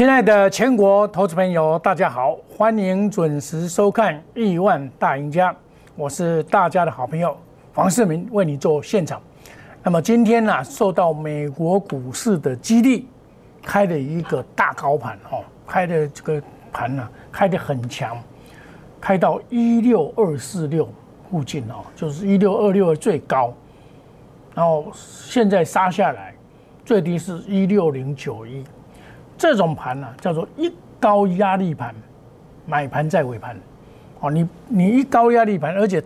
亲爱的全国投资朋友，大家好，欢迎准时收看《亿万大赢家》，我是大家的好朋友黄世明，为你做现场。那么今天呢，受到美国股市的激励，开了一个大高盘哦，开的这个盘呢，开的很强，开到一六二四六附近哦，就是一六二六的最高，然后现在杀下来，最低是一六零九一。这种盘呢，叫做一高压力盘，买盘在尾盘，哦，你你一高压力盘，而且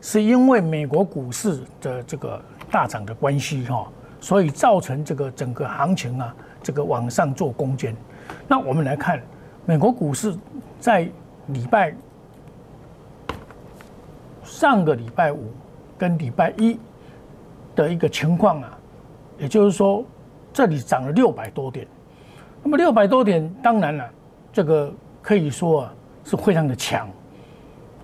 是因为美国股市的这个大涨的关系哈，所以造成这个整个行情啊，这个往上做攻坚。那我们来看美国股市在礼拜上个礼拜五跟礼拜一的一个情况啊，也就是说这里涨了六百多点。那么六百多点，当然了，这个可以说啊是非常的强，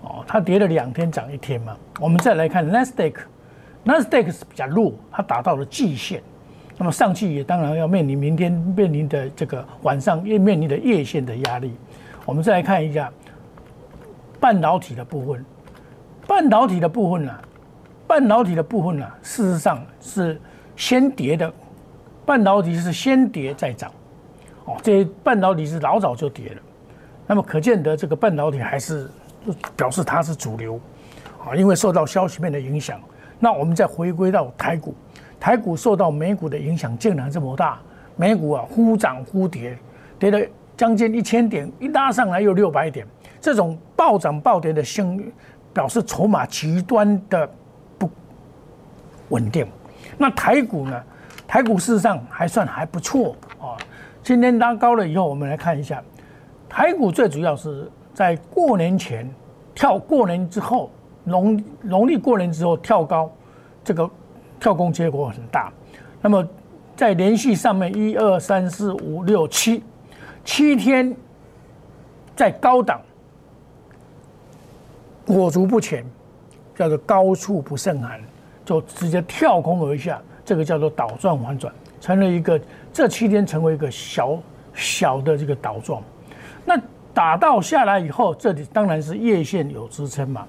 哦，它跌了两天涨一天嘛。我们再来看 Nasdaq，Nasdaq 是比较弱，它达到了季线，那么上去也当然要面临明天面临的这个晚上也面临的夜线的压力。我们再来看一下半导体的部分，半导体的部分呢，半导体的部分呢，事实上是先跌的，半导体是先跌再涨。哦，这半导体是老早就跌了，那么可见得这个半导体还是表示它是主流，啊，因为受到消息面的影响。那我们再回归到台股，台股受到美股的影响竟然这么大，美股啊忽涨忽跌，跌了将近一千点，一拉上来又六百点，这种暴涨暴跌的性表示筹码极端的不稳定。那台股呢？台股事实上还算还不错。今天拉高了以后，我们来看一下，台股最主要是在过年前跳，过年之后农农历过年之后跳高，这个跳空结果很大。那么在连续上面一二三四五六七七天在高档裹足不前，叫做高处不胜寒，就直接跳空而下，这个叫做倒转反转。成了一个，这七天成为一个小小的这个倒状，那打到下来以后，这里当然是月线有支撑嘛。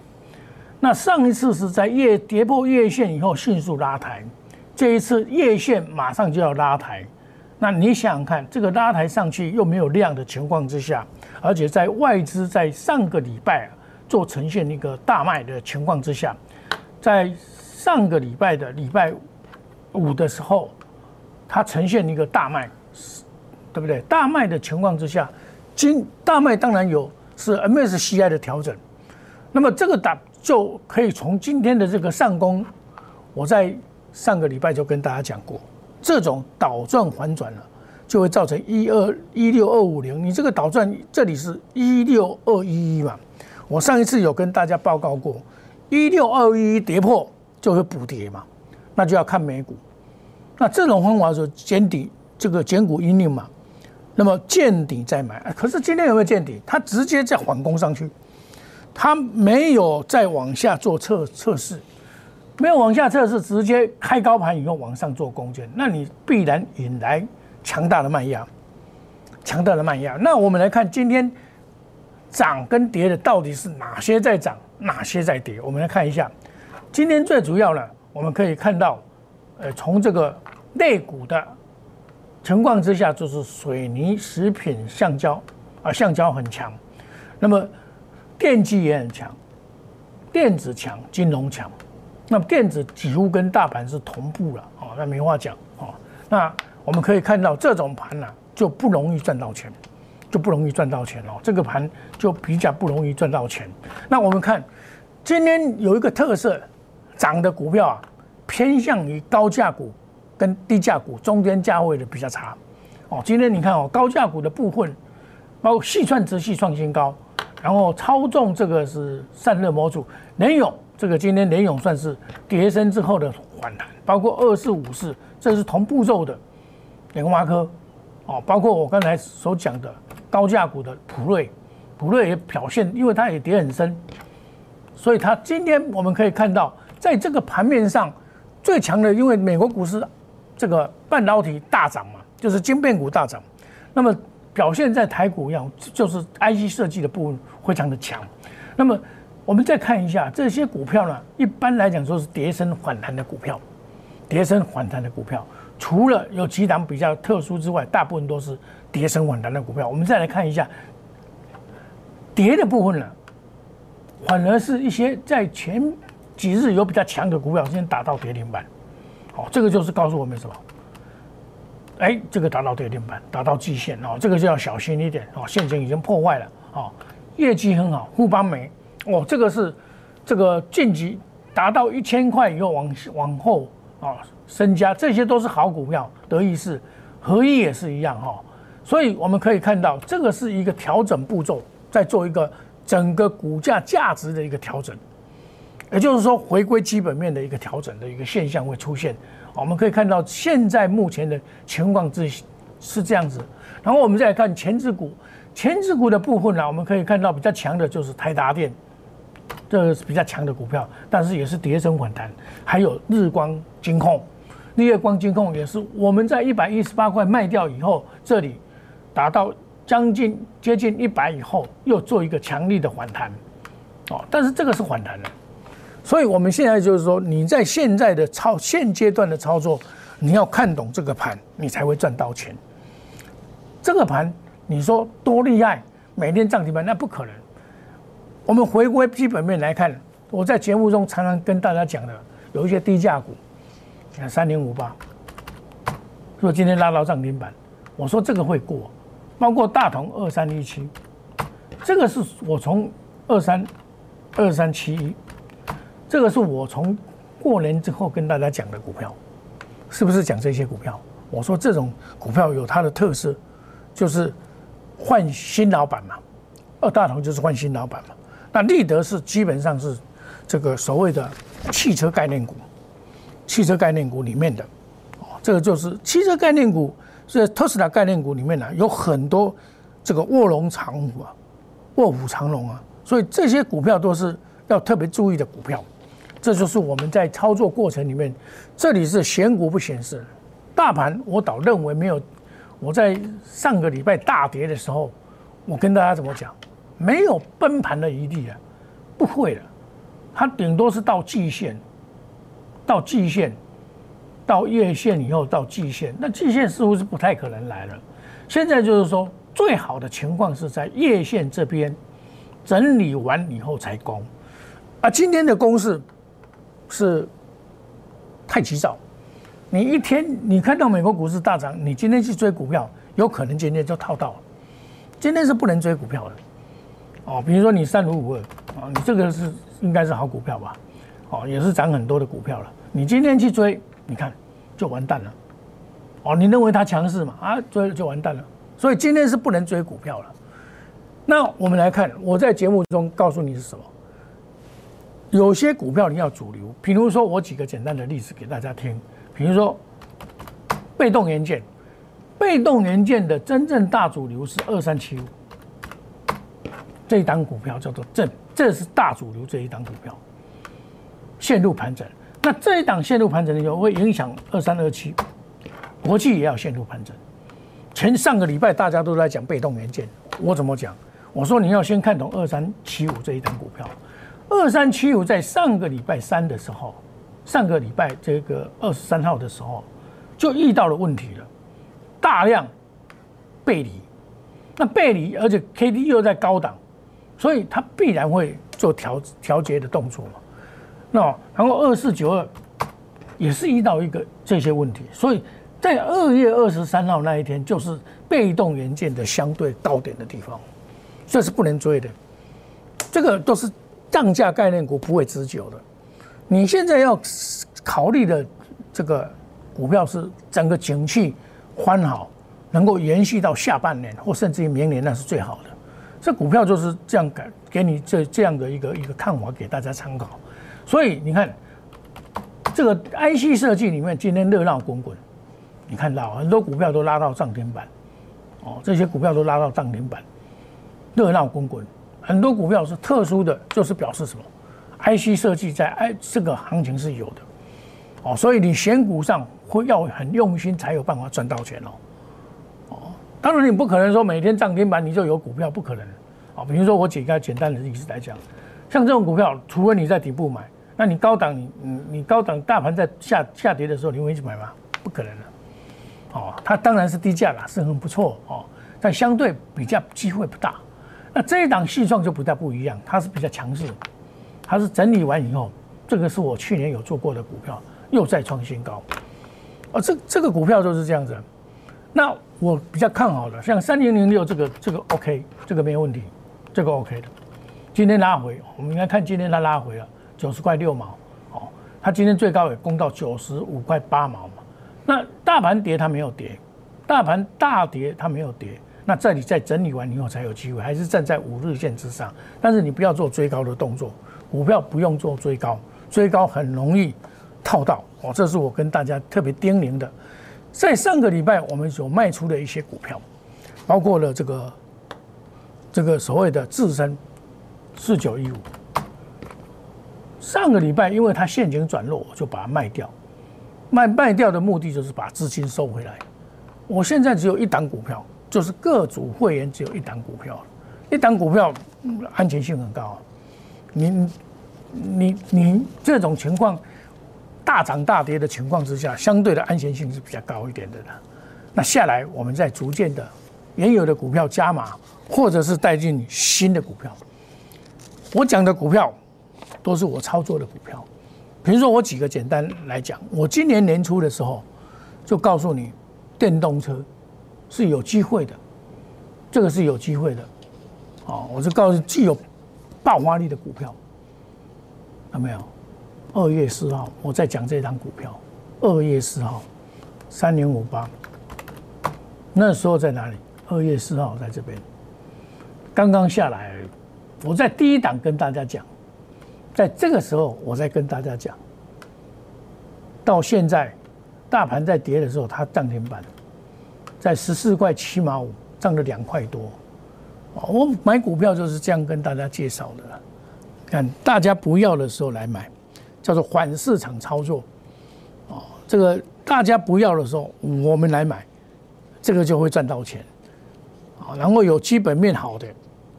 那上一次是在月跌破月线以后迅速拉抬，这一次月线马上就要拉抬，那你想想看，这个拉抬上去又没有量的情况之下，而且在外资在上个礼拜做呈现一个大卖的情况之下，在上个礼拜的礼拜五的时候。它呈现一个大卖，对不对？大卖的情况之下，今大卖当然有是 MSCI 的调整，那么这个打就可以从今天的这个上攻，我在上个礼拜就跟大家讲过，这种倒转反转了，就会造成一二一六二五零，你这个倒转这里是一六二一一嘛，我上一次有跟大家报告过，一六二一一跌破就会补跌嘛，那就要看美股。那这种方法是见底，这个减股阴令嘛，那么见底再买。可是今天有没有见底？它直接在缓攻上去，它没有再往下做测测试，没有往下测试，直接开高盘以后往上做攻坚，那你必然引来强大的卖压，强大的卖压。那我们来看今天涨跟跌的到底是哪些在涨，哪些在跌？我们来看一下，今天最主要呢，我们可以看到，呃，从这个。类股的情况之下，就是水泥、食品、橡胶啊，橡胶很强。那么电机也很强，电子强，金融强。那么电子几乎跟大盘是同步了哦，那没话讲哦。那我们可以看到这种盘呢，就不容易赚到钱，就不容易赚到钱哦。这个盘就比较不容易赚到钱。那我们看今天有一个特色，涨的股票啊，偏向于高价股。跟低价股中间价位的比较差，哦，今天你看哦，高价股的部分，包括细串直系创新高，然后超重这个是散热模组，联勇这个今天联勇算是跌升之后的反弹，包括二四五四，这是同步骤的联发科，哦，包括我刚才所讲的高价股的普瑞，普瑞也表现，因为它也跌很深，所以它今天我们可以看到，在这个盘面上最强的，因为美国股市。这个半导体大涨嘛，就是晶片股大涨，那么表现在台股一样，就是 IC 设计的部分非常的强。那么我们再看一下这些股票呢，一般来讲说是跌升反弹的股票，跌升反弹的股票，除了有几档比较特殊之外，大部分都是跌升反弹的股票。我们再来看一下跌的部分呢，反而是一些在前几日有比较强的股票，先打到跌停板。好，这个就是告诉我们什么？哎，这个打到跌停板，打到季线哦，这个就要小心一点哦。现金已经破坏了哦，业绩很好，富邦煤哦，这个是这个晋级达到一千块以后往往后啊升加，这些都是好股票。德意是合一也是一样哈，所以我们可以看到，这个是一个调整步骤，在做一个整个股价价值的一个调整，也就是说回归基本面的一个调整的一个现象会出现。我们可以看到，现在目前的情况是是这样子。然后我们再来看前置股，前置股的部分呢，我们可以看到比较强的就是台达电，这个是比较强的股票，但是也是跌升反弹。还有日光金控，日月光金控也是我们在一百一十八块卖掉以后，这里达到将近接近一百以后，又做一个强力的反弹。哦，但是这个是反弹的。所以，我们现在就是说，你在现在的操现阶段的操作，你要看懂这个盘，你才会赚到钱。这个盘，你说多厉害，每天涨停板那不可能。我们回归基本面来看，我在节目中常常跟大家讲的，有一些低价股，你看三零五八，说今天拉到涨停板，我说这个会过，包括大同二三一七，这个是我从二三二三七一。这个是我从过年之后跟大家讲的股票，是不是讲这些股票？我说这种股票有它的特色，就是换新老板嘛。二大同就是换新老板嘛。那立德是基本上是这个所谓的汽车概念股，汽车概念股里面的哦，这个就是汽车概念股，是特斯拉概念股里面呢有很多这个卧龙长虎啊，卧虎藏龙啊，所以这些股票都是要特别注意的股票。这就是我们在操作过程里面，这里是选股不显示，大盘我倒认为没有。我在上个礼拜大跌的时候，我跟大家怎么讲？没有崩盘的余地啊，不会的，它顶多是到季线，到季线，到月线以后到季线，那季线似乎是不太可能来了。现在就是说，最好的情况是在月线这边整理完以后才攻，啊，今天的攻势。是太急躁，你一天你看到美国股市大涨，你今天去追股票，有可能今天就套到了。今天是不能追股票的，哦，比如说你三五五二啊，你这个是应该是好股票吧？哦，也是涨很多的股票了。你今天去追，你看就完蛋了。哦，你认为它强势嘛？啊，追了就完蛋了。所以今天是不能追股票了。那我们来看，我在节目中告诉你是什么？有些股票你要主流，比如说我举个简单的例子给大家听，比如说被动元件，被动元件的真正大主流是二三七五，这一档股票叫做正，这是大主流这一档股票陷入盘整，那这一档陷入盘整的时候会影响二三二七，国际也要陷入盘整。前上个礼拜大家都在讲被动元件，我怎么讲？我说你要先看懂二三七五这一档股票。二三七五在上个礼拜三的时候，上个礼拜这个二十三号的时候，就遇到了问题了，大量背离，那背离，而且 K D 又在高档，所以它必然会做调调节的动作嘛。那然后二四九二也是遇到一个这些问题，所以在二月二十三号那一天，就是被动元件的相对高点的地方，这是不能追的，这个都是。涨价概念股不会持久的，你现在要考虑的这个股票是整个景气欢好，能够延续到下半年或甚至于明年，那是最好的。这股票就是这样给给你这这样的一个一个看法给大家参考。所以你看，这个 IC 设计里面今天热闹滚滚，你看到很多股票都拉到涨停板，哦，这些股票都拉到涨停板，热闹滚滚。很多股票是特殊的，就是表示什么？IC 设计在 I 这个行情是有的，哦，所以你选股上会要很用心才有办法赚到钱哦，哦，当然你不可能说每天涨停板你就有股票，不可能啊。比如说我举个简单的例子来讲，像这种股票，除非你在底部买，那你高档你你你高档大盘在下下跌的时候，你会去买吗？不可能的。哦，它当然是低价啦，是很不错哦，但相对比较机会不大。那这一档细创就不太不一样，它是比较强势，它是整理完以后，这个是我去年有做过的股票，又再创新高。哦，这这个股票就是这样子。那我比较看好的，像三零零六这个这个 OK，这个没有问题，这个 OK 的。今天拉回，我们应该看今天它拉回了九十块六毛，哦，它今天最高也攻到九十五块八毛嘛。那大盘跌它没有跌，大盘大跌它没有跌。那这里在整理完以后才有机会，还是站在五日线之上。但是你不要做追高的动作，股票不用做追高，追高很容易套到哦。这是我跟大家特别叮咛的。在上个礼拜我们所卖出的一些股票，包括了这个这个所谓的自身四九一五。上个礼拜因为它现金转弱，我就把它卖掉。卖卖掉的目的就是把资金收回来。我现在只有一档股票。就是各组会员只有一档股票，一档股票安全性很高。你你你这种情况大涨大跌的情况之下，相对的安全性是比较高一点的。那下来我们再逐渐的原有的股票加码，或者是带进新的股票。我讲的股票都是我操作的股票。比如说我举个简单来讲，我今年年初的时候就告诉你电动车。是有机会的，这个是有机会的，哦，我是告诉具有爆发力的股票，有没有？二月四号我在讲这张股票，二月四号三零五八，那时候在哪里？二月四号在这边，刚刚下来，我在第一档跟大家讲，在这个时候我在跟大家讲，到现在大盘在跌的时候，它涨停板。在十四块七毛五，涨了两块多。我买股票就是这样跟大家介绍的。看大家不要的时候来买，叫做反市场操作。哦，这个大家不要的时候，我们来买，这个就会赚到钱。啊，然后有基本面好的，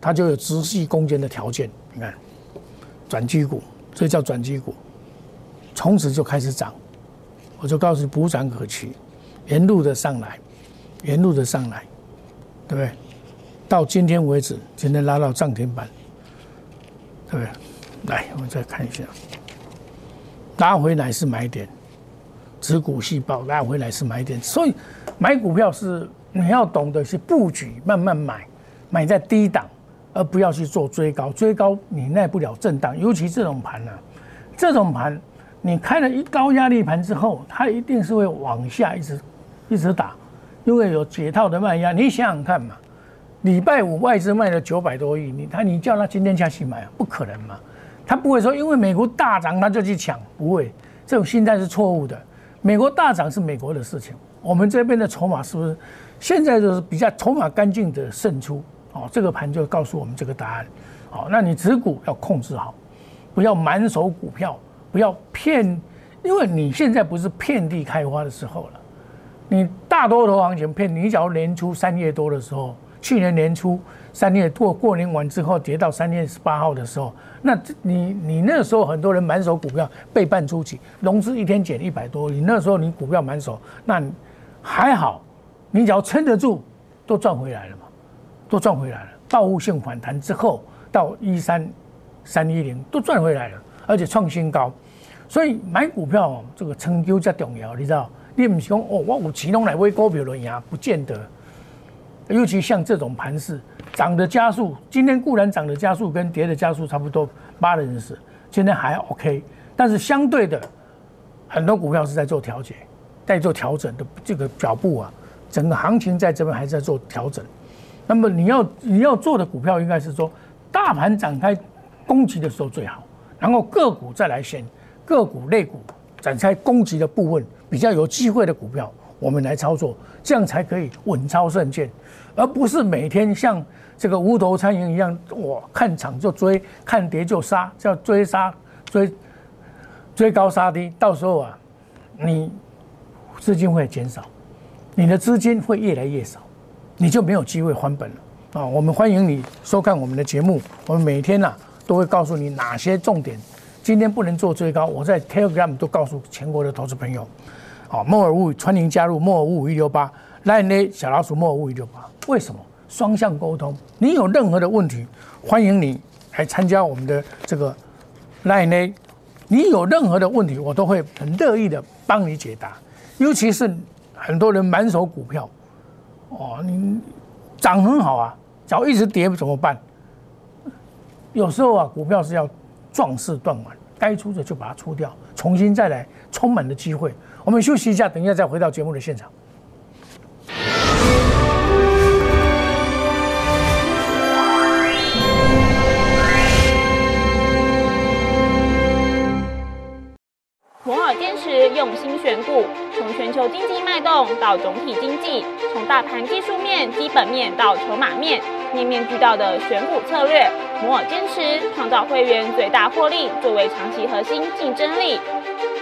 它就有直系攻坚的条件。你看，转机股，这叫转机股，从此就开始涨。我就告诉你，补涨可期，沿路的上来。沿路的上来，对不对？到今天为止，今天拉到涨停板，对不对？来，我们再看一下，拉回来是买点，子股细胞拉回来是买点，所以买股票是你要懂得去布局，慢慢买，买在低档，而不要去做追高，追高你耐不了震荡，尤其这种盘呢，这种盘你开了一高压力盘之后，它一定是会往下一直一直打。因为有解套的卖压，你想想看嘛，礼拜五外资卖了九百多亿，你他你叫他今天下去买？不可能嘛，他不会说因为美国大涨他就去抢，不会，这种心态是错误的。美国大涨是美国的事情，我们这边的筹码是不是现在就是比较筹码干净的胜出？哦，这个盘就告诉我们这个答案。好，那你持股要控制好，不要满手股票，不要骗，因为你现在不是遍地开花的时候了。你大多头行情骗你，假如年初三月多的时候，去年年初三月过过年完之后跌到三月十八号的时候，那你你那时候很多人满手股票被办出去，融资一天减一百多你，那时候你股票满手，那还好，你只要撑得住，都赚回来了嘛，都赚回来了。报复性反弹之后到一三三一零都赚回来了，而且创新高，所以买股票这个成就较重要，你知道。并不是讲哦，我有钱拢来买股票了呀？不见得。尤其像这种盘势，涨的加速，今天固然涨的加速跟跌的加速差不多八人是，今天还 OK。但是相对的，很多股票是在做调节，在做调整的这个脚步啊，整个行情在这边还在做调整。那么你要你要做的股票应该是说，大盘展开攻击的时候最好，然后个股再来选个股类股展开攻击的部分。比较有机会的股票，我们来操作，这样才可以稳操胜券，而不是每天像这个无头苍蝇一样，我看涨就追，看跌就杀，叫追杀追追高杀低，到时候啊，你资金会减少，你的资金会越来越少，你就没有机会还本了啊！我们欢迎你收看我们的节目，我们每天呢都会告诉你哪些重点。今天不能做最高，我在 Telegram 都告诉全国的投资朋友。好，莫尔物欢迎加入莫尔物五一六八，Line 小老鼠莫尔物一六八。为什么？双向沟通。你有任何的问题，欢迎你来参加我们的这个 Line。你有任何的问题，我都会很乐意的帮你解答。尤其是很多人满手股票。哦，你涨很好啊，脚一直跌怎么办？有时候啊，股票是要壮士断腕，该出的就把它出掉，重新再来，充满了机会。我们休息一下，等一下再回到节目的现场。摩尔坚持用心选股，从全球经济脉动到总体经济，从大盘技术面、基本面到筹码面，面面俱到的选股策略。摩尔坚持创造会员最大获利，作为长期核心竞争力。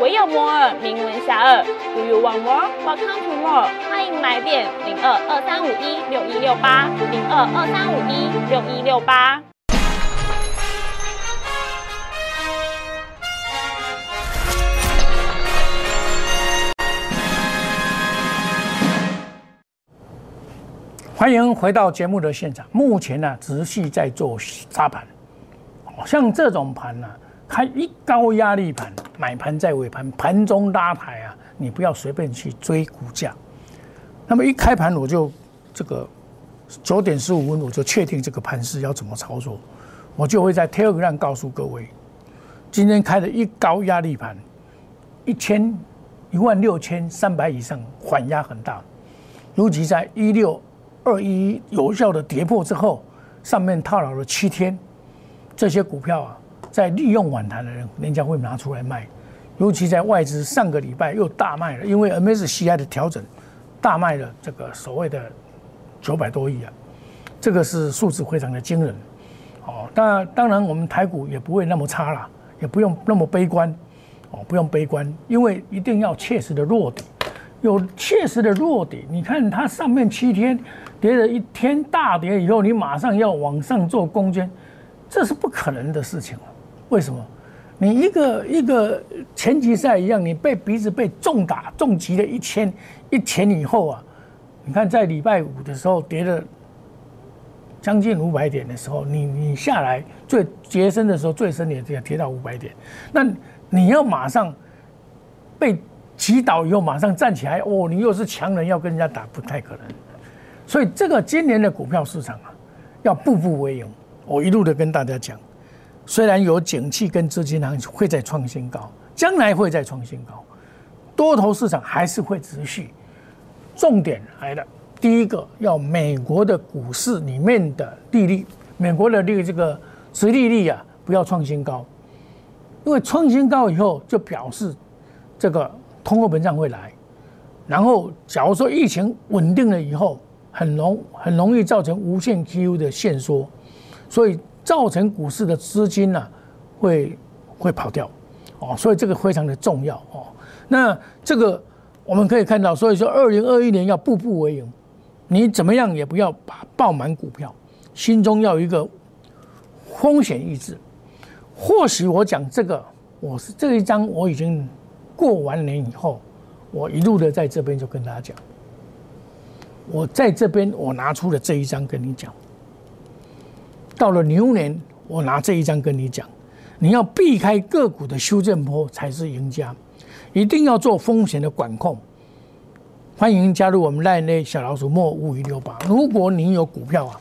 唯有摩尔名闻遐迩。Do you want more? Welcome to more。欢迎来电零二二三五一六一六八零二二三五一六一六八。欢迎回到节目的现场。目前呢，持续在做沙盘，像这种盘呢，开一高压力盘，买盘在尾盘，盘中拉抬啊，你不要随便去追股价。那么一开盘我就这个九点十五分我就确定这个盘势要怎么操作，我就会在 Telegram 告诉各位，今天开的一高压力盘，一千一万六千三百以上，缓压很大，尤其在一六。二一有效的跌破之后，上面套牢了七天，这些股票啊，在利用反弹的人，人家会拿出来卖，尤其在外资上个礼拜又大卖了，因为 MSCI 的调整，大卖了这个所谓的九百多亿啊，这个是数字非常的惊人，哦，当当然我们台股也不会那么差啦，也不用那么悲观，哦，不用悲观，因为一定要切实的落底，有切实的落底，你看它上面七天。跌了一天大跌以后，你马上要往上做攻坚，这是不可能的事情为什么？你一个一个拳击赛一样，你被鼻子被重打重击了一千一拳以后啊，你看在礼拜五的时候跌了将近五百点的时候，你你下来最跌深的时候最深也要跌到五百点，那你要马上被击倒以后马上站起来哦，你又是强人要跟人家打，不太可能。所以这个今年的股票市场啊，要步步为营。我一路的跟大家讲，虽然有景气跟资金行情会在创新高，将来会再创新高，多头市场还是会持续。重点来了，第一个要美国的股市里面的利率，美国的这个这个殖利率啊，不要创新高，因为创新高以后就表示这个通货膨胀会来，然后假如说疫情稳定了以后。很容很容易造成无限 QE 的限缩，所以造成股市的资金呢会会跑掉，哦，所以这个非常的重要哦。那这个我们可以看到，所以说二零二一年要步步为营，你怎么样也不要把爆满股票，心中要有一个风险意志。或许我讲这个，我是这一章我已经过完年以后，我一路的在这边就跟大家讲。我在这边，我拿出了这一张跟你讲。到了牛年，我拿这一张跟你讲，你要避开个股的修正波才是赢家，一定要做风险的管控。欢迎加入我们赖内小老鼠莫五一六八。如果你有股票啊，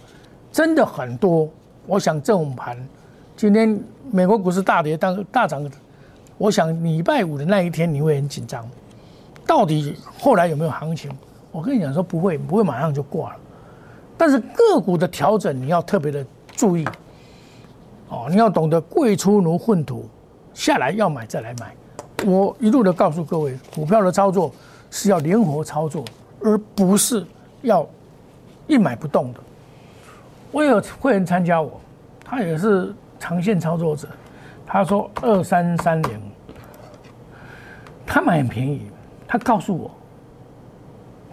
真的很多，我想这种盘，今天美国股市大跌，当大涨，我想礼拜五的那一天你会很紧张，到底后来有没有行情？我跟你讲说不会，不会马上就挂了。但是个股的调整你要特别的注意。哦，你要懂得贵出如粪土，下来要买再来买。我一路的告诉各位，股票的操作是要灵活操作，而不是要一买不动的。我有会员参加我，他也是长线操作者，他说二三三零，他买很便宜，他告诉我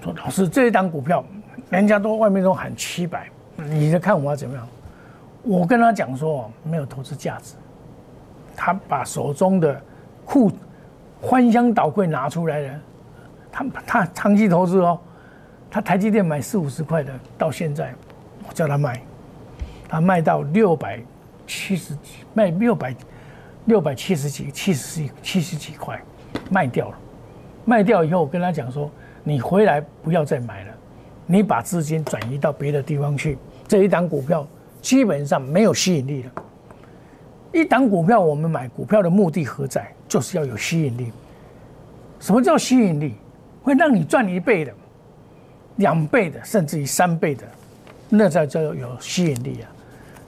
说老师这一档股票，人家都外面都喊七百，你在看我要怎么样？我跟他讲说没有投资价值，他把手中的库翻箱倒柜拿出来了，他他长期投资哦，他台积电买四五十块的，到现在我叫他卖，他卖到六百七十几，卖六百六百七十几，七十几七十几块卖掉了，卖掉以后我跟他讲说，你回来不要再买了，你把资金转移到别的地方去，这一档股票基本上没有吸引力了。一档股票，我们买股票的目的何在？就是要有吸引力。什么叫吸引力？会让你赚一倍的、两倍的，甚至于三倍的，那才叫有吸引力啊！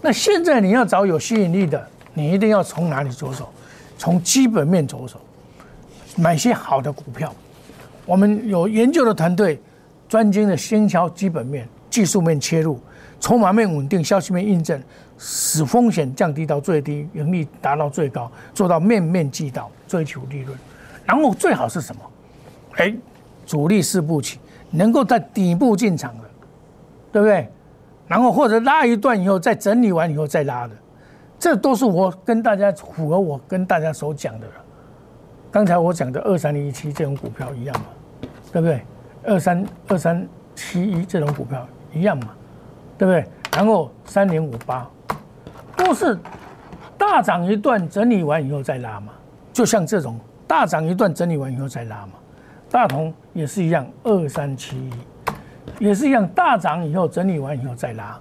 那现在你要找有吸引力的，你一定要从哪里着手？从基本面着手，买些好的股票。我们有研究的团队，专精的先敲基本面、技术面切入，筹码面稳定，消息面印证。使风险降低到最低，盈利达到最高，做到面面俱到，追求利润。然后最好是什么？哎，主力四步棋，能够在底部进场的，对不对？然后或者拉一段以后，再整理完以后再拉的，这都是我跟大家符合我跟大家所讲的。刚才我讲的二三零一七这种股票一样嘛，对不对？二三二三七一这种股票一样嘛，对不对？然后三零五八。都是大涨一段，整理完以后再拉嘛，就像这种大涨一段，整理完以后再拉嘛。大同也是一样，二三七一也是一样，大涨以后整理完以后再拉，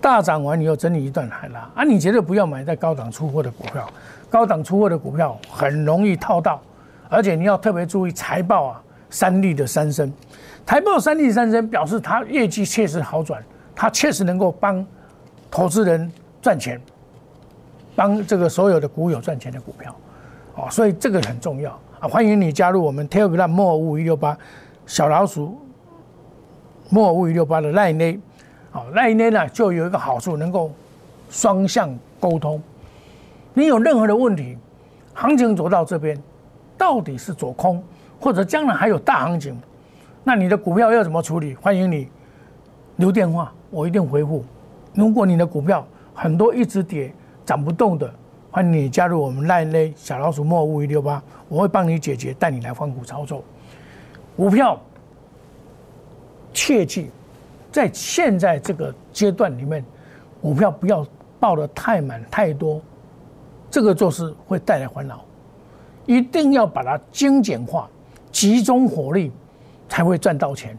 大涨完以后整理一段还拉啊！你绝对不要买在高档出货的股票，高档出货的股票很容易套到，而且你要特别注意财报啊，三利的三升，财报三利三升表示它业绩确实好转，它确实能够帮投资人。赚钱，帮这个所有的股友赚钱的股票，哦，所以这个很重要啊！欢迎你加入我们 Telegram 莫五一六八小老鼠莫五一六八的赖内，好赖内呢就有一个好处，能够双向沟通。你有任何的问题，行情走到这边，到底是走空，或者将来还有大行情，那你的股票要怎么处理？欢迎你留电话，我一定回复。如果你的股票，很多一直跌涨不动的，欢迎你加入我们赖内小老鼠莫五一六八，我会帮你解决，带你来换股操作。股票切记，在现在这个阶段里面，股票不要报的太满太多，这个做事会带来烦恼。一定要把它精简化，集中火力才会赚到钱。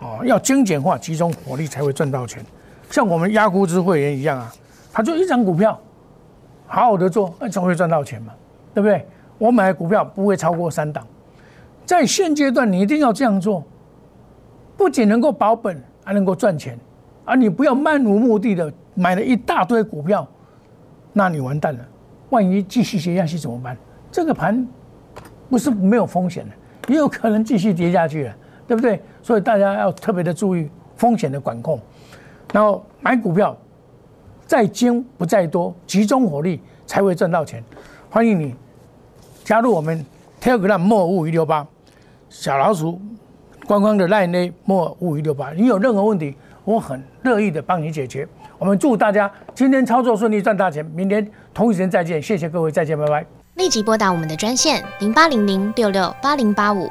哦，要精简化，集中火力才会赚到钱。像我们压估值会员一样啊。他就一张股票，好好的做，那总会赚到钱嘛，对不对？我买的股票不会超过三档，在现阶段你一定要这样做，不仅能够保本，还能够赚钱，而你不要漫无目的的买了一大堆股票，那你完蛋了，万一继续跌下去怎么办？这个盘不是没有风险的，也有可能继续跌下去了，对不对？所以大家要特别的注意风险的管控，然后买股票。再精不在多，集中火力才会赚到钱。欢迎你加入我们 Telegram 莫五一六八小老鼠官方的 Line 莫五一六八。你有任何问题，我很乐意的帮你解决。我们祝大家今天操作顺利，赚大钱。明天同一时间再见，谢谢各位，再见，拜拜。立即拨打我们的专线零八零零六六八零八五。